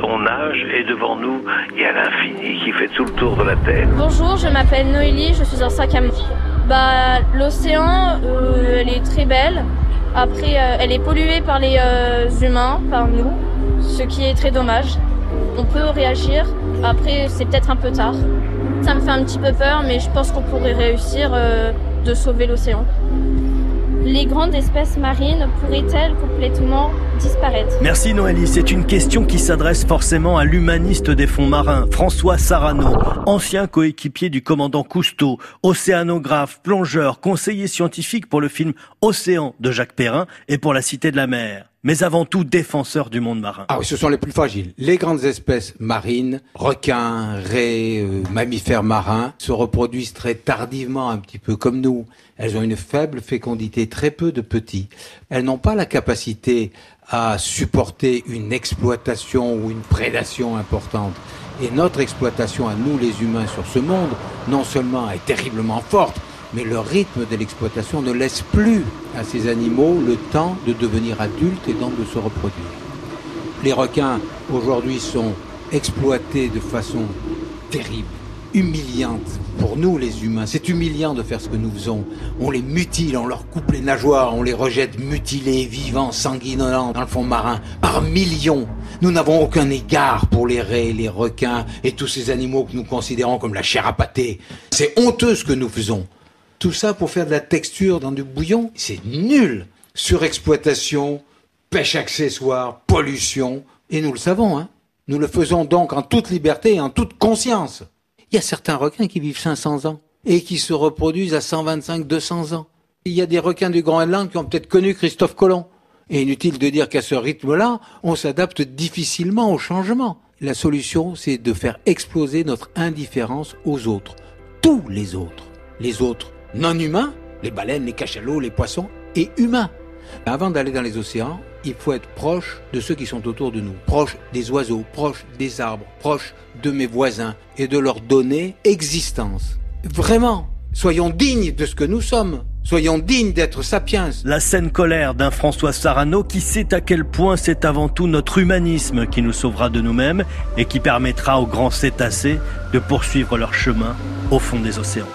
On nage et devant nous, il y a l'infini qui fait tout le tour de la Terre. Bonjour, je m'appelle Noélie, je suis en sac à Bah, l'océan, euh, elle est très belle. Après, euh, elle est polluée par les euh, humains, par nous, ce qui est très dommage. On peut réagir. Après, c'est peut-être un peu tard. Ça me fait un petit peu peur, mais je pense qu'on pourrait réussir de sauver l'océan. Les grandes espèces marines pourraient-elles complètement disparaître Merci Noélie. C'est une question qui s'adresse forcément à l'humaniste des fonds marins, François Sarano, ancien coéquipier du commandant Cousteau, océanographe, plongeur, conseiller scientifique pour le film Océan de Jacques Perrin et pour La Cité de la Mer mais avant tout défenseur du monde marin. Ah oui, ce sont les plus fragiles. Les grandes espèces marines, requins, raies, euh, mammifères marins, se reproduisent très tardivement, un petit peu comme nous. Elles ont une faible fécondité, très peu de petits. Elles n'ont pas la capacité à supporter une exploitation ou une prédation importante. Et notre exploitation à nous les humains sur ce monde, non seulement est terriblement forte, mais le rythme de l'exploitation ne laisse plus à ces animaux le temps de devenir adultes et donc de se reproduire. Les requins aujourd'hui sont exploités de façon terrible, humiliante pour nous les humains. C'est humiliant de faire ce que nous faisons. On les mutile, on leur coupe les nageoires, on les rejette mutilés, vivants, sanguinolents dans le fond marin par millions. Nous n'avons aucun égard pour les raies, les requins et tous ces animaux que nous considérons comme la chair à pâté. C'est honteux ce que nous faisons. Tout ça pour faire de la texture dans du bouillon, c'est nul. Surexploitation, pêche accessoire, pollution, et nous le savons, hein. Nous le faisons donc en toute liberté et en toute conscience. Il y a certains requins qui vivent 500 ans et qui se reproduisent à 125, 200 ans. Il y a des requins du Groenland qui ont peut-être connu Christophe Colomb. Et inutile de dire qu'à ce rythme-là, on s'adapte difficilement au changement. La solution, c'est de faire exploser notre indifférence aux autres. Tous les autres. Les autres non humains, les baleines, les cachalots, les poissons, et humains. Avant d'aller dans les océans, il faut être proche de ceux qui sont autour de nous, proche des oiseaux, proche des arbres, proche de mes voisins, et de leur donner existence. Vraiment, soyons dignes de ce que nous sommes. Soyons dignes d'être sapiens. La saine colère d'un François Sarano qui sait à quel point c'est avant tout notre humanisme qui nous sauvera de nous-mêmes et qui permettra aux grands cétacés de poursuivre leur chemin au fond des océans.